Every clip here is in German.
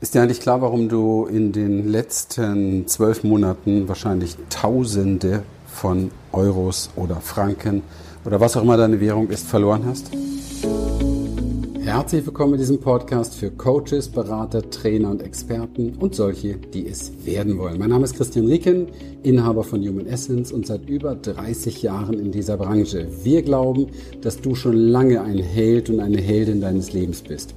Ist dir eigentlich klar, warum du in den letzten zwölf Monaten wahrscheinlich Tausende von Euros oder Franken oder was auch immer deine Währung ist, verloren hast? Herzlich willkommen in diesem Podcast für Coaches, Berater, Trainer und Experten und solche, die es werden wollen. Mein Name ist Christian Rieken, Inhaber von Human Essence und seit über 30 Jahren in dieser Branche. Wir glauben, dass du schon lange ein Held und eine Heldin deines Lebens bist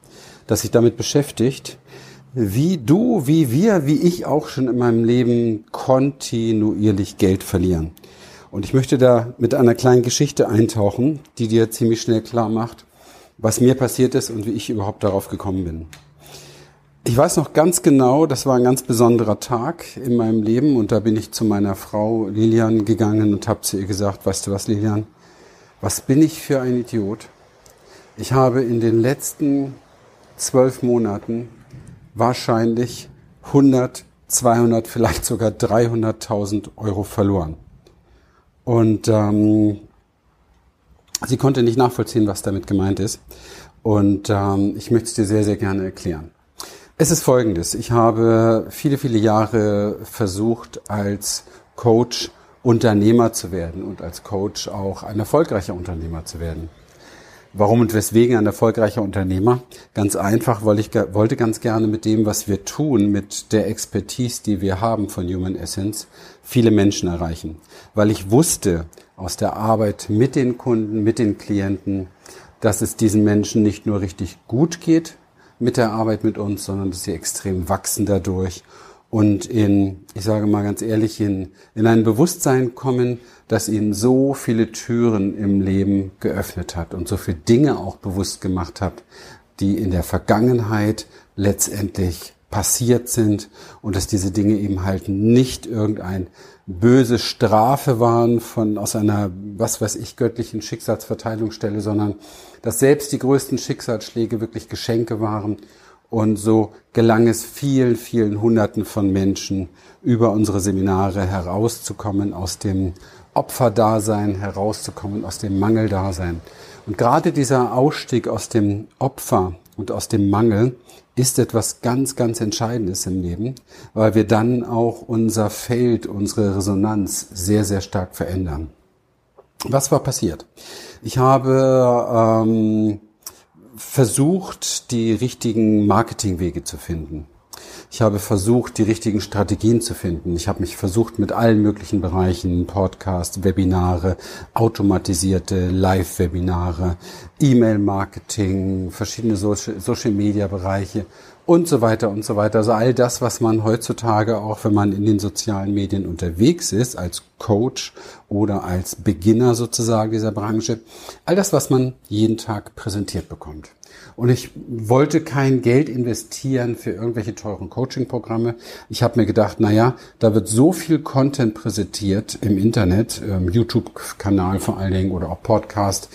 das sich damit beschäftigt, wie du, wie wir, wie ich auch schon in meinem Leben kontinuierlich Geld verlieren. Und ich möchte da mit einer kleinen Geschichte eintauchen, die dir ziemlich schnell klar macht, was mir passiert ist und wie ich überhaupt darauf gekommen bin. Ich weiß noch ganz genau, das war ein ganz besonderer Tag in meinem Leben und da bin ich zu meiner Frau Lilian gegangen und habe zu ihr gesagt, weißt du was, Lilian, was bin ich für ein Idiot? Ich habe in den letzten zwölf Monaten wahrscheinlich 100, 200, vielleicht sogar 300.000 Euro verloren. Und ähm, sie konnte nicht nachvollziehen, was damit gemeint ist. Und ähm, ich möchte es dir sehr, sehr gerne erklären. Es ist folgendes. Ich habe viele, viele Jahre versucht, als Coach Unternehmer zu werden und als Coach auch ein erfolgreicher Unternehmer zu werden. Warum und weswegen ein erfolgreicher Unternehmer? Ganz einfach, weil ich wollte ganz gerne mit dem, was wir tun, mit der Expertise, die wir haben von Human Essence, viele Menschen erreichen. Weil ich wusste aus der Arbeit mit den Kunden, mit den Klienten, dass es diesen Menschen nicht nur richtig gut geht mit der Arbeit mit uns, sondern dass sie extrem wachsen dadurch und in, ich sage mal ganz ehrlich, in, in ein Bewusstsein kommen, das ihnen so viele Türen im Leben geöffnet hat und so viele Dinge auch bewusst gemacht hat, die in der Vergangenheit letztendlich passiert sind und dass diese Dinge eben halt nicht irgendein böse Strafe waren von aus einer was weiß ich göttlichen Schicksalsverteilungsstelle, sondern dass selbst die größten Schicksalsschläge wirklich Geschenke waren und so gelang es vielen, vielen Hunderten von Menschen, über unsere Seminare herauszukommen, aus dem Opferdasein herauszukommen, aus dem Mangeldasein. Und gerade dieser Ausstieg aus dem Opfer und aus dem Mangel ist etwas ganz, ganz Entscheidendes im Leben, weil wir dann auch unser Feld, unsere Resonanz sehr, sehr stark verändern. Was war passiert? Ich habe ähm, versucht, die richtigen Marketingwege zu finden. Ich habe versucht, die richtigen Strategien zu finden. Ich habe mich versucht, mit allen möglichen Bereichen, Podcast, Webinare, automatisierte Live-Webinare, E-Mail-Marketing, verschiedene Social-Media-Bereiche und so weiter und so weiter. Also all das, was man heutzutage auch, wenn man in den sozialen Medien unterwegs ist, als Coach oder als Beginner sozusagen dieser Branche, all das, was man jeden Tag präsentiert bekommt. Und ich wollte kein Geld investieren für irgendwelche teuren Coaching-Programme. Ich habe mir gedacht, na ja, da wird so viel Content präsentiert im Internet, ähm, YouTube-Kanal vor allen Dingen oder auch Podcast.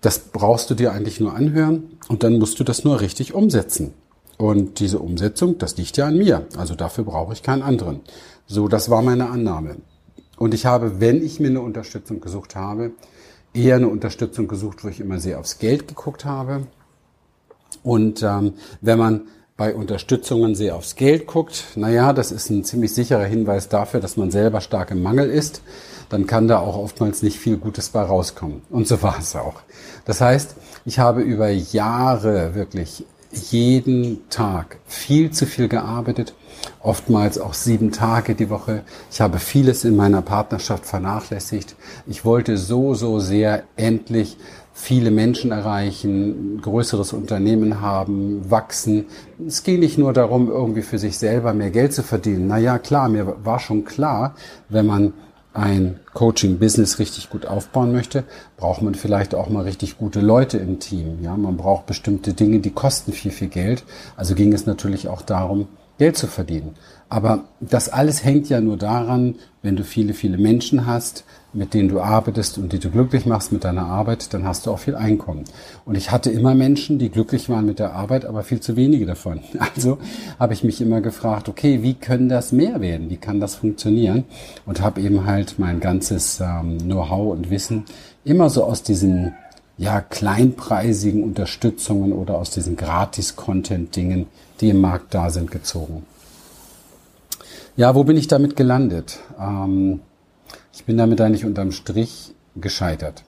Das brauchst du dir eigentlich nur anhören und dann musst du das nur richtig umsetzen. Und diese Umsetzung, das liegt ja an mir. Also dafür brauche ich keinen anderen. So, das war meine Annahme. Und ich habe, wenn ich mir eine Unterstützung gesucht habe, eher eine Unterstützung gesucht, wo ich immer sehr aufs Geld geguckt habe. Und ähm, wenn man bei Unterstützungen sehr aufs Geld guckt, naja, das ist ein ziemlich sicherer Hinweis dafür, dass man selber stark im Mangel ist, dann kann da auch oftmals nicht viel Gutes bei rauskommen. Und so war es auch. Das heißt, ich habe über Jahre wirklich jeden Tag viel zu viel gearbeitet, oftmals auch sieben Tage die Woche. Ich habe vieles in meiner Partnerschaft vernachlässigt. Ich wollte so, so sehr endlich viele Menschen erreichen, größeres Unternehmen haben, wachsen. Es ging nicht nur darum, irgendwie für sich selber mehr Geld zu verdienen. Naja, klar, mir war schon klar, wenn man ein Coaching-Business richtig gut aufbauen möchte, braucht man vielleicht auch mal richtig gute Leute im Team. Ja, man braucht bestimmte Dinge, die kosten viel, viel Geld. Also ging es natürlich auch darum, Geld zu verdienen. Aber das alles hängt ja nur daran, wenn du viele, viele Menschen hast, mit denen du arbeitest und die du glücklich machst mit deiner Arbeit, dann hast du auch viel Einkommen. Und ich hatte immer Menschen, die glücklich waren mit der Arbeit, aber viel zu wenige davon. Also habe ich mich immer gefragt, okay, wie können das mehr werden? Wie kann das funktionieren? Und habe eben halt mein ganzes ähm, Know-how und Wissen immer so aus diesen ja, kleinpreisigen Unterstützungen oder aus diesen Gratis-Content-Dingen, die im Markt da sind, gezogen. Ja, wo bin ich damit gelandet? Ähm, ich bin damit eigentlich unterm Strich gescheitert.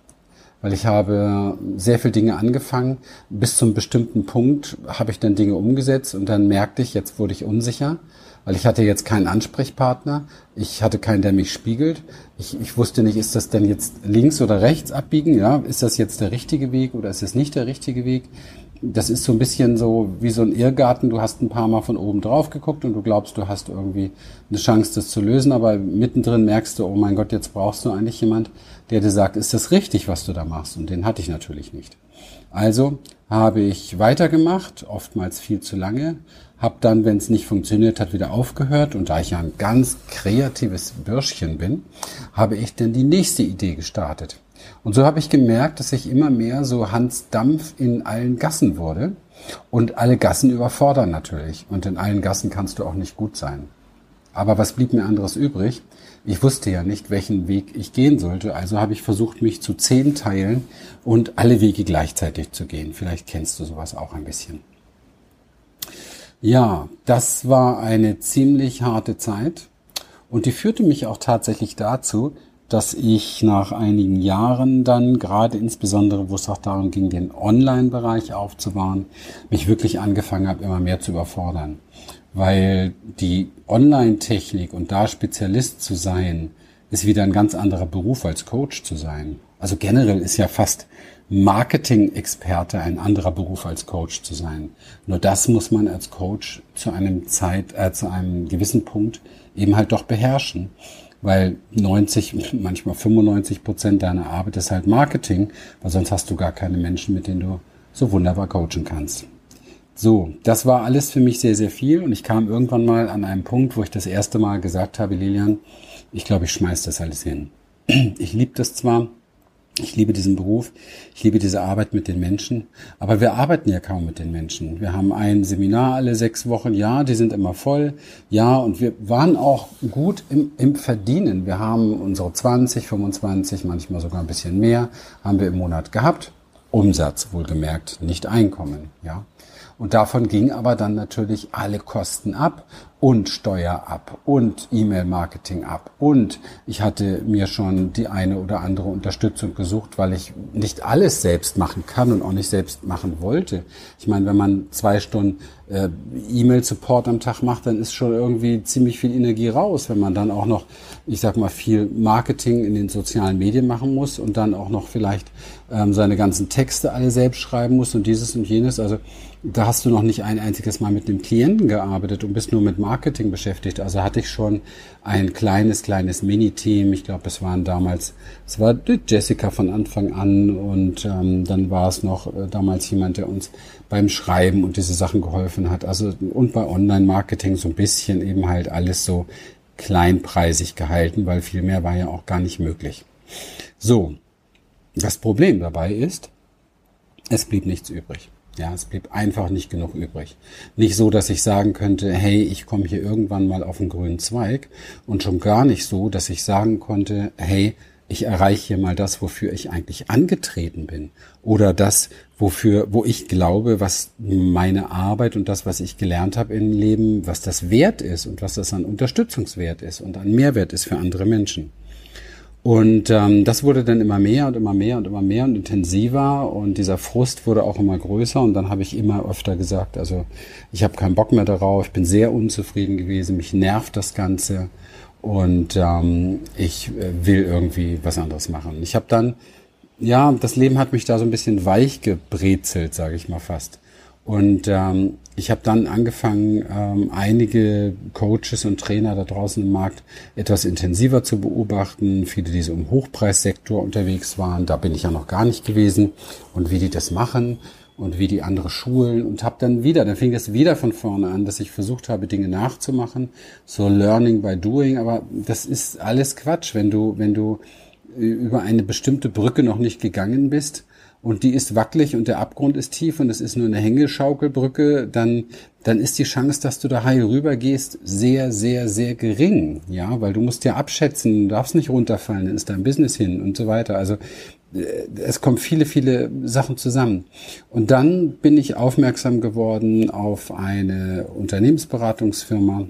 Weil ich habe sehr viele Dinge angefangen. Bis zum bestimmten Punkt habe ich dann Dinge umgesetzt und dann merkte ich, jetzt wurde ich unsicher, weil ich hatte jetzt keinen Ansprechpartner. Ich hatte keinen, der mich spiegelt. Ich, ich wusste nicht, ist das denn jetzt links oder rechts abbiegen? Ja, ist das jetzt der richtige Weg oder ist es nicht der richtige Weg? Das ist so ein bisschen so wie so ein Irrgarten. Du hast ein paar Mal von oben drauf geguckt und du glaubst, du hast irgendwie eine Chance, das zu lösen, aber mittendrin merkst du, oh mein Gott, jetzt brauchst du eigentlich jemand, der dir sagt, ist das richtig, was du da machst? Und den hatte ich natürlich nicht. Also habe ich weitergemacht, oftmals viel zu lange, habe dann, wenn es nicht funktioniert hat, wieder aufgehört und da ich ja ein ganz kreatives Bürschchen bin, habe ich dann die nächste Idee gestartet. Und so habe ich gemerkt, dass ich immer mehr so Hans Dampf in allen Gassen wurde. Und alle Gassen überfordern natürlich. Und in allen Gassen kannst du auch nicht gut sein. Aber was blieb mir anderes übrig? Ich wusste ja nicht, welchen Weg ich gehen sollte, also habe ich versucht, mich zu zehn teilen und alle Wege gleichzeitig zu gehen. Vielleicht kennst du sowas auch ein bisschen. Ja, das war eine ziemlich harte Zeit und die führte mich auch tatsächlich dazu, dass ich nach einigen Jahren dann, gerade insbesondere, wo es auch darum ging, den Online-Bereich aufzubauen, mich wirklich angefangen habe, immer mehr zu überfordern. Weil die Online-Technik und da Spezialist zu sein, ist wieder ein ganz anderer Beruf als Coach zu sein. Also generell ist ja fast Marketing-Experte ein anderer Beruf als Coach zu sein. Nur das muss man als Coach zu einem Zeit, äh, zu einem gewissen Punkt eben halt doch beherrschen weil 90, manchmal 95 Prozent deiner Arbeit ist halt Marketing, weil sonst hast du gar keine Menschen, mit denen du so wunderbar coachen kannst. So, das war alles für mich sehr, sehr viel und ich kam irgendwann mal an einem Punkt, wo ich das erste Mal gesagt habe, Lilian, ich glaube, ich schmeiß das alles hin. Ich liebe das zwar, ich liebe diesen Beruf, ich liebe diese Arbeit mit den Menschen, aber wir arbeiten ja kaum mit den Menschen. Wir haben ein Seminar alle sechs Wochen, ja, die sind immer voll, ja, und wir waren auch gut im, im Verdienen. Wir haben unsere 20, 25, manchmal sogar ein bisschen mehr, haben wir im Monat gehabt. Umsatz, wohlgemerkt, nicht Einkommen, ja. Und davon ging aber dann natürlich alle Kosten ab und Steuer ab und E-Mail-Marketing ab. Und ich hatte mir schon die eine oder andere Unterstützung gesucht, weil ich nicht alles selbst machen kann und auch nicht selbst machen wollte. Ich meine, wenn man zwei Stunden äh, E-Mail-Support am Tag macht, dann ist schon irgendwie ziemlich viel Energie raus. Wenn man dann auch noch, ich sag mal, viel Marketing in den sozialen Medien machen muss und dann auch noch vielleicht ähm, seine ganzen Texte alle selbst schreiben muss und dieses und jenes. Also da hast du noch nicht ein einziges Mal mit einem Klienten gearbeitet und bist nur mit Marketing beschäftigt. Also hatte ich schon ein kleines, kleines Mini-Team. Ich glaube, es waren damals, es war Jessica von Anfang an und ähm, dann war es noch äh, damals jemand, der uns beim Schreiben und diese Sachen geholfen hat. Also und bei Online-Marketing so ein bisschen eben halt alles so kleinpreisig gehalten, weil viel mehr war ja auch gar nicht möglich. So, das Problem dabei ist, es blieb nichts übrig. Ja, es blieb einfach nicht genug übrig. Nicht so, dass ich sagen könnte, hey, ich komme hier irgendwann mal auf einen grünen Zweig und schon gar nicht so, dass ich sagen konnte, hey, ich erreiche hier mal das, wofür ich eigentlich angetreten bin oder das, wofür, wo ich glaube, was meine Arbeit und das, was ich gelernt habe im Leben, was das wert ist und was das an Unterstützungswert ist und an Mehrwert ist für andere Menschen. Und ähm, das wurde dann immer mehr und immer mehr und immer mehr und intensiver und dieser Frust wurde auch immer größer und dann habe ich immer öfter gesagt, also ich habe keinen Bock mehr darauf, ich bin sehr unzufrieden gewesen, mich nervt das Ganze und ähm, ich äh, will irgendwie was anderes machen. Ich habe dann, ja, das Leben hat mich da so ein bisschen weich gebrezelt, sage ich mal fast. Und ähm, ich habe dann angefangen, ähm, einige Coaches und Trainer da draußen im Markt etwas intensiver zu beobachten. Viele, die so im Hochpreissektor unterwegs waren, da bin ich ja noch gar nicht gewesen. Und wie die das machen und wie die andere schulen und habe dann wieder, dann fing das wieder von vorne an, dass ich versucht habe, Dinge nachzumachen, so Learning by Doing, aber das ist alles Quatsch, wenn du, wenn du über eine bestimmte Brücke noch nicht gegangen bist und die ist wackelig und der Abgrund ist tief und es ist nur eine Hängeschaukelbrücke, dann, dann ist die Chance, dass du da heil rübergehst, sehr, sehr, sehr gering. Ja, weil du musst ja abschätzen, du darfst nicht runterfallen, dann ist dein Business hin und so weiter. Also, äh, es kommen viele, viele Sachen zusammen. Und dann bin ich aufmerksam geworden auf eine Unternehmensberatungsfirma,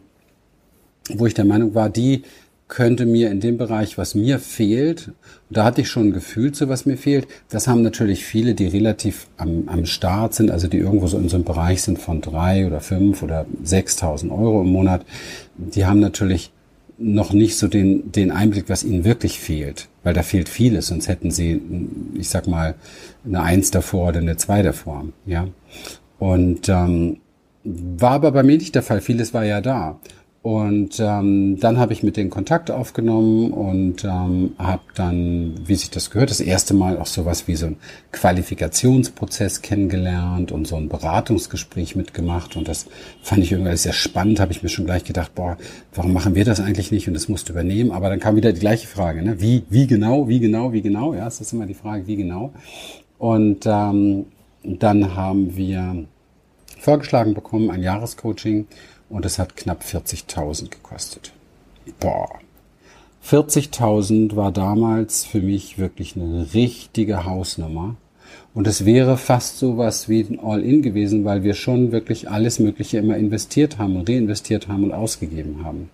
wo ich der Meinung war, die könnte mir in dem Bereich, was mir fehlt, da hatte ich schon ein Gefühl zu, was mir fehlt. Das haben natürlich viele, die relativ am, am Start sind, also die irgendwo so in so einem Bereich sind von drei oder fünf oder sechstausend Euro im Monat. Die haben natürlich noch nicht so den, den Einblick, was ihnen wirklich fehlt, weil da fehlt vieles, sonst hätten sie, ich sag mal, eine Eins davor oder eine Zwei davor, ja. Und ähm, war aber bei mir nicht der Fall. Vieles war ja da. Und ähm, dann habe ich mit denen Kontakt aufgenommen und ähm, habe dann, wie sich das gehört, das erste Mal auch sowas wie so ein Qualifikationsprozess kennengelernt und so ein Beratungsgespräch mitgemacht. Und das fand ich irgendwie sehr spannend, habe ich mir schon gleich gedacht, boah, warum machen wir das eigentlich nicht und das musst du übernehmen. Aber dann kam wieder die gleiche Frage, ne? Wie, wie genau, wie genau, wie genau? Ja, es ist immer die Frage, wie genau. Und ähm, dann haben wir vorgeschlagen bekommen, ein Jahrescoaching und es hat knapp 40.000 gekostet. Boah. 40.000 war damals für mich wirklich eine richtige Hausnummer. Und es wäre fast so was wie ein All-In gewesen, weil wir schon wirklich alles Mögliche immer investiert haben und reinvestiert haben und ausgegeben haben.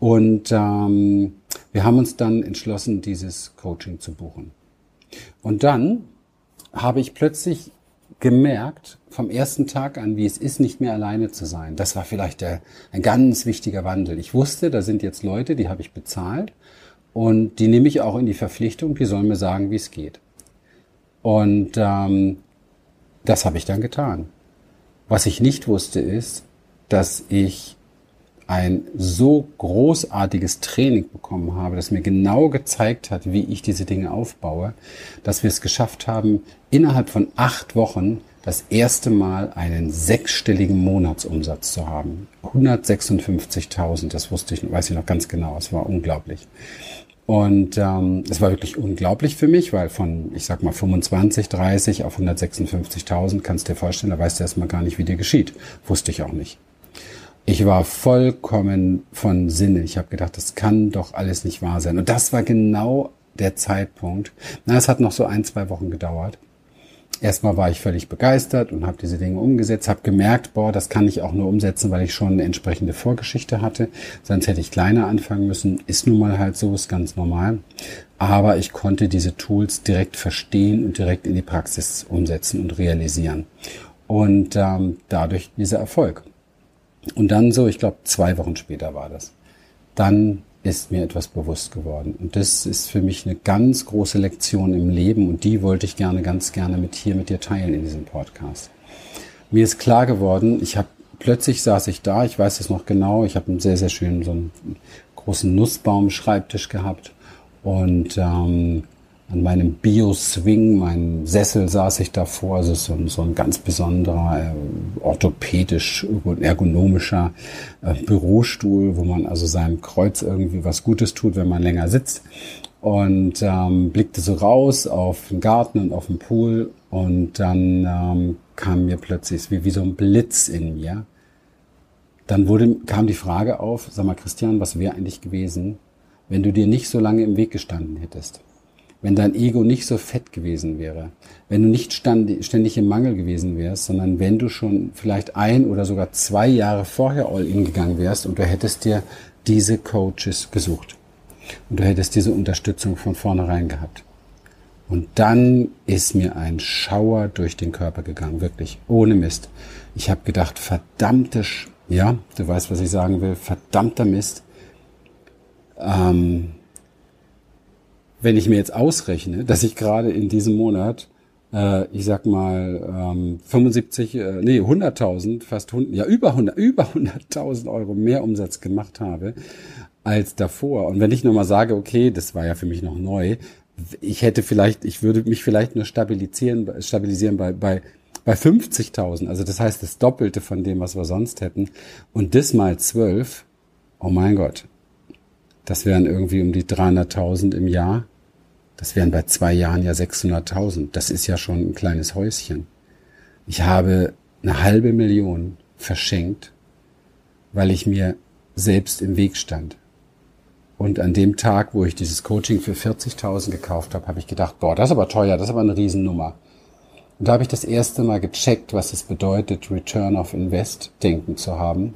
Und ähm, wir haben uns dann entschlossen, dieses Coaching zu buchen. Und dann habe ich plötzlich gemerkt vom ersten Tag an, wie es ist, nicht mehr alleine zu sein. Das war vielleicht der, ein ganz wichtiger Wandel. Ich wusste, da sind jetzt Leute, die habe ich bezahlt und die nehme ich auch in die Verpflichtung, die sollen mir sagen, wie es geht. Und ähm, das habe ich dann getan. Was ich nicht wusste ist, dass ich ein so großartiges Training bekommen habe, das mir genau gezeigt hat, wie ich diese Dinge aufbaue, dass wir es geschafft haben, innerhalb von acht Wochen das erste Mal einen sechsstelligen Monatsumsatz zu haben. 156.000, das wusste ich, weiß ich noch ganz genau, es war unglaublich. Und ähm, es war wirklich unglaublich für mich, weil von, ich sag mal, 25, 30 auf 156.000 kannst du dir vorstellen, da weißt du erstmal gar nicht, wie dir geschieht. Wusste ich auch nicht. Ich war vollkommen von Sinne. Ich habe gedacht, das kann doch alles nicht wahr sein. Und das war genau der Zeitpunkt. Na, es hat noch so ein, zwei Wochen gedauert. Erstmal war ich völlig begeistert und habe diese Dinge umgesetzt, habe gemerkt, boah, das kann ich auch nur umsetzen, weil ich schon eine entsprechende Vorgeschichte hatte. Sonst hätte ich kleiner anfangen müssen. Ist nun mal halt so, ist ganz normal. Aber ich konnte diese Tools direkt verstehen und direkt in die Praxis umsetzen und realisieren. Und ähm, dadurch dieser Erfolg. Und dann so, ich glaube, zwei Wochen später war das. Dann ist mir etwas bewusst geworden. Und das ist für mich eine ganz große Lektion im Leben und die wollte ich gerne, ganz gerne mit hier mit dir teilen in diesem Podcast. Mir ist klar geworden, ich habe plötzlich saß ich da, ich weiß es noch genau, ich habe einen sehr, sehr schönen, so einen großen Nussbaum-Schreibtisch gehabt und ähm, an meinem Bio-Swing, mein Sessel saß ich davor, also so so ein ganz besonderer, äh, orthopädisch, ergonomischer äh, Bürostuhl, wo man also seinem Kreuz irgendwie was Gutes tut, wenn man länger sitzt. Und ähm, blickte so raus auf den Garten und auf den Pool und dann ähm, kam mir plötzlich wie, wie so ein Blitz in mir. Dann wurde, kam die Frage auf, sag mal Christian, was wäre eigentlich gewesen, wenn du dir nicht so lange im Weg gestanden hättest? Wenn dein Ego nicht so fett gewesen wäre, wenn du nicht ständig im Mangel gewesen wärst, sondern wenn du schon vielleicht ein oder sogar zwei Jahre vorher all in gegangen wärst und du hättest dir diese Coaches gesucht und du hättest diese Unterstützung von vornherein gehabt. Und dann ist mir ein Schauer durch den Körper gegangen, wirklich, ohne Mist. Ich habe gedacht, verdammte, Sch ja, du weißt, was ich sagen will, verdammter Mist. Ähm, wenn ich mir jetzt ausrechne, dass ich gerade in diesem Monat äh, ich sag mal, ähm, 75, äh, nee, 100.000, fast 100, ja, über 100, über 100.000 Euro mehr Umsatz gemacht habe als davor. Und wenn ich nochmal sage, okay, das war ja für mich noch neu, ich hätte vielleicht, ich würde mich vielleicht nur stabilisieren, stabilisieren bei, bei, bei 50.000. Also das heißt das Doppelte von dem, was wir sonst hätten. Und das mal zwölf, oh mein Gott, das wären irgendwie um die 300.000 im Jahr. Das wären bei zwei Jahren ja 600.000. Das ist ja schon ein kleines Häuschen. Ich habe eine halbe Million verschenkt, weil ich mir selbst im Weg stand. Und an dem Tag, wo ich dieses Coaching für 40.000 gekauft habe, habe ich gedacht, boah, das ist aber teuer, das ist aber eine Riesennummer. Und da habe ich das erste Mal gecheckt, was es bedeutet, Return of Invest denken zu haben.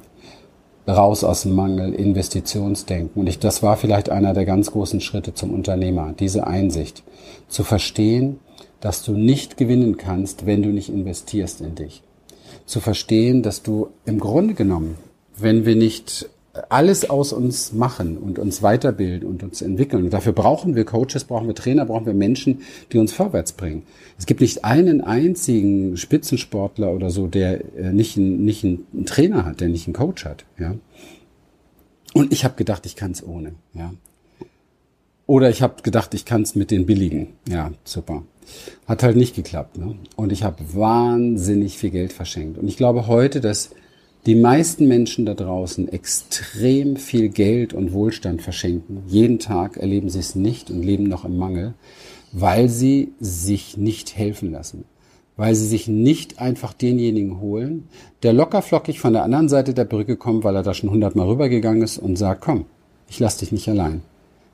Raus aus dem Mangel, Investitionsdenken. Und ich, das war vielleicht einer der ganz großen Schritte zum Unternehmer, diese Einsicht. Zu verstehen, dass du nicht gewinnen kannst, wenn du nicht investierst in dich. Zu verstehen, dass du im Grunde genommen, wenn wir nicht alles aus uns machen und uns weiterbilden und uns entwickeln. Und dafür brauchen wir Coaches, brauchen wir Trainer, brauchen wir Menschen, die uns vorwärts bringen. Es gibt nicht einen einzigen Spitzensportler oder so, der äh, nicht, einen, nicht einen Trainer hat, der nicht einen Coach hat. Ja. Und ich habe gedacht, ich kann es ohne. Ja. Oder ich habe gedacht, ich kann es mit den billigen. Ja, super. Hat halt nicht geklappt. Ne? Und ich habe wahnsinnig viel Geld verschenkt. Und ich glaube heute, dass die meisten Menschen da draußen extrem viel Geld und Wohlstand verschenken. Jeden Tag erleben sie es nicht und leben noch im Mangel, weil sie sich nicht helfen lassen. Weil sie sich nicht einfach denjenigen holen, der lockerflockig von der anderen Seite der Brücke kommt, weil er da schon hundertmal rübergegangen ist und sagt, komm, ich lass dich nicht allein.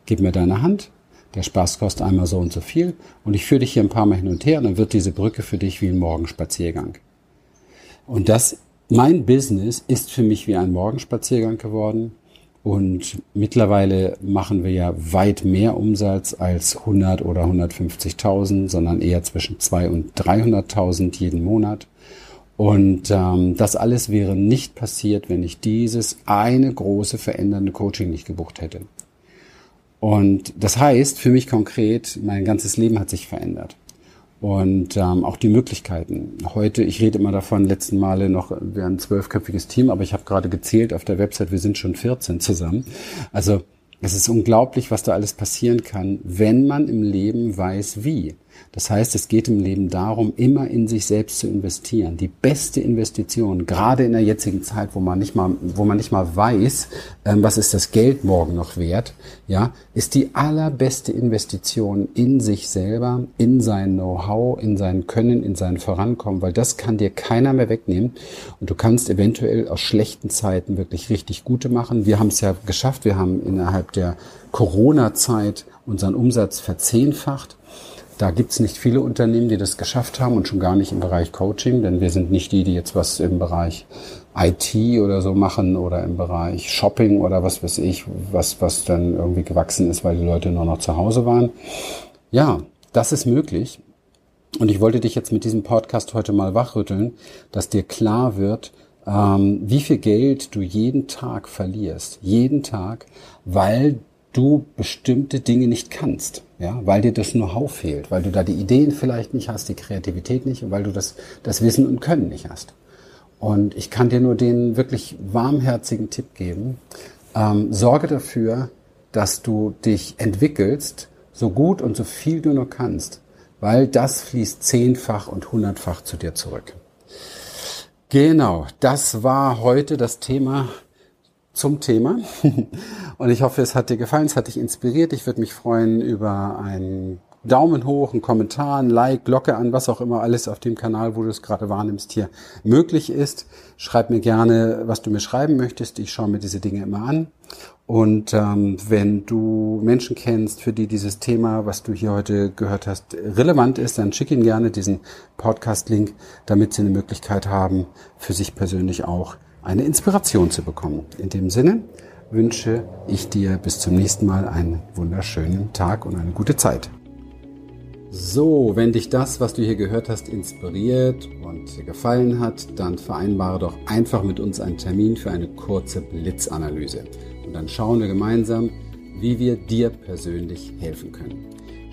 Gib mir deine Hand, der Spaß kostet einmal so und so viel und ich führe dich hier ein paar Mal hin und her und dann wird diese Brücke für dich wie ein Morgenspaziergang. Und das mein Business ist für mich wie ein Morgenspaziergang geworden. Und mittlerweile machen wir ja weit mehr Umsatz als 100 oder 150.000, sondern eher zwischen 2 und 300.000 jeden Monat. Und ähm, das alles wäre nicht passiert, wenn ich dieses eine große verändernde Coaching nicht gebucht hätte. Und das heißt für mich konkret, mein ganzes Leben hat sich verändert und ähm, auch die Möglichkeiten. Heute, ich rede immer davon, letzten Male noch, wir ein zwölfköpfiges Team, aber ich habe gerade gezählt auf der Website, wir sind schon 14 zusammen. Also es ist unglaublich, was da alles passieren kann, wenn man im Leben weiß, wie. Das heißt, es geht im Leben darum, immer in sich selbst zu investieren. Die beste Investition, gerade in der jetzigen Zeit, wo man nicht mal, wo man nicht mal weiß, ähm, was ist das Geld morgen noch wert, ja, ist die allerbeste Investition in sich selber, in sein Know-how, in sein Können, in sein Vorankommen, weil das kann dir keiner mehr wegnehmen. Und du kannst eventuell aus schlechten Zeiten wirklich richtig gute machen. Wir haben es ja geschafft. Wir haben innerhalb der Corona-Zeit unseren Umsatz verzehnfacht. Da gibt's nicht viele Unternehmen, die das geschafft haben und schon gar nicht im Bereich Coaching, denn wir sind nicht die, die jetzt was im Bereich IT oder so machen oder im Bereich Shopping oder was weiß ich, was, was dann irgendwie gewachsen ist, weil die Leute nur noch zu Hause waren. Ja, das ist möglich. Und ich wollte dich jetzt mit diesem Podcast heute mal wachrütteln, dass dir klar wird, ähm, wie viel Geld du jeden Tag verlierst. Jeden Tag, weil du bestimmte Dinge nicht kannst, ja, weil dir das Know-how fehlt, weil du da die Ideen vielleicht nicht hast, die Kreativität nicht und weil du das, das Wissen und Können nicht hast. Und ich kann dir nur den wirklich warmherzigen Tipp geben, ähm, sorge dafür, dass du dich entwickelst, so gut und so viel du nur kannst, weil das fließt zehnfach und hundertfach zu dir zurück. Genau, das war heute das Thema zum Thema. Und ich hoffe, es hat dir gefallen, es hat dich inspiriert. Ich würde mich freuen über einen Daumen hoch, einen Kommentar, ein Like, Glocke an, was auch immer alles auf dem Kanal, wo du es gerade wahrnimmst, hier möglich ist. Schreib mir gerne, was du mir schreiben möchtest. Ich schaue mir diese Dinge immer an. Und ähm, wenn du Menschen kennst, für die dieses Thema, was du hier heute gehört hast, relevant ist, dann schick ihnen gerne diesen Podcast-Link, damit sie eine Möglichkeit haben, für sich persönlich auch eine Inspiration zu bekommen. In dem Sinne wünsche ich dir bis zum nächsten Mal einen wunderschönen Tag und eine gute Zeit. So, wenn dich das, was du hier gehört hast, inspiriert und gefallen hat, dann vereinbare doch einfach mit uns einen Termin für eine kurze Blitzanalyse. Und dann schauen wir gemeinsam, wie wir dir persönlich helfen können.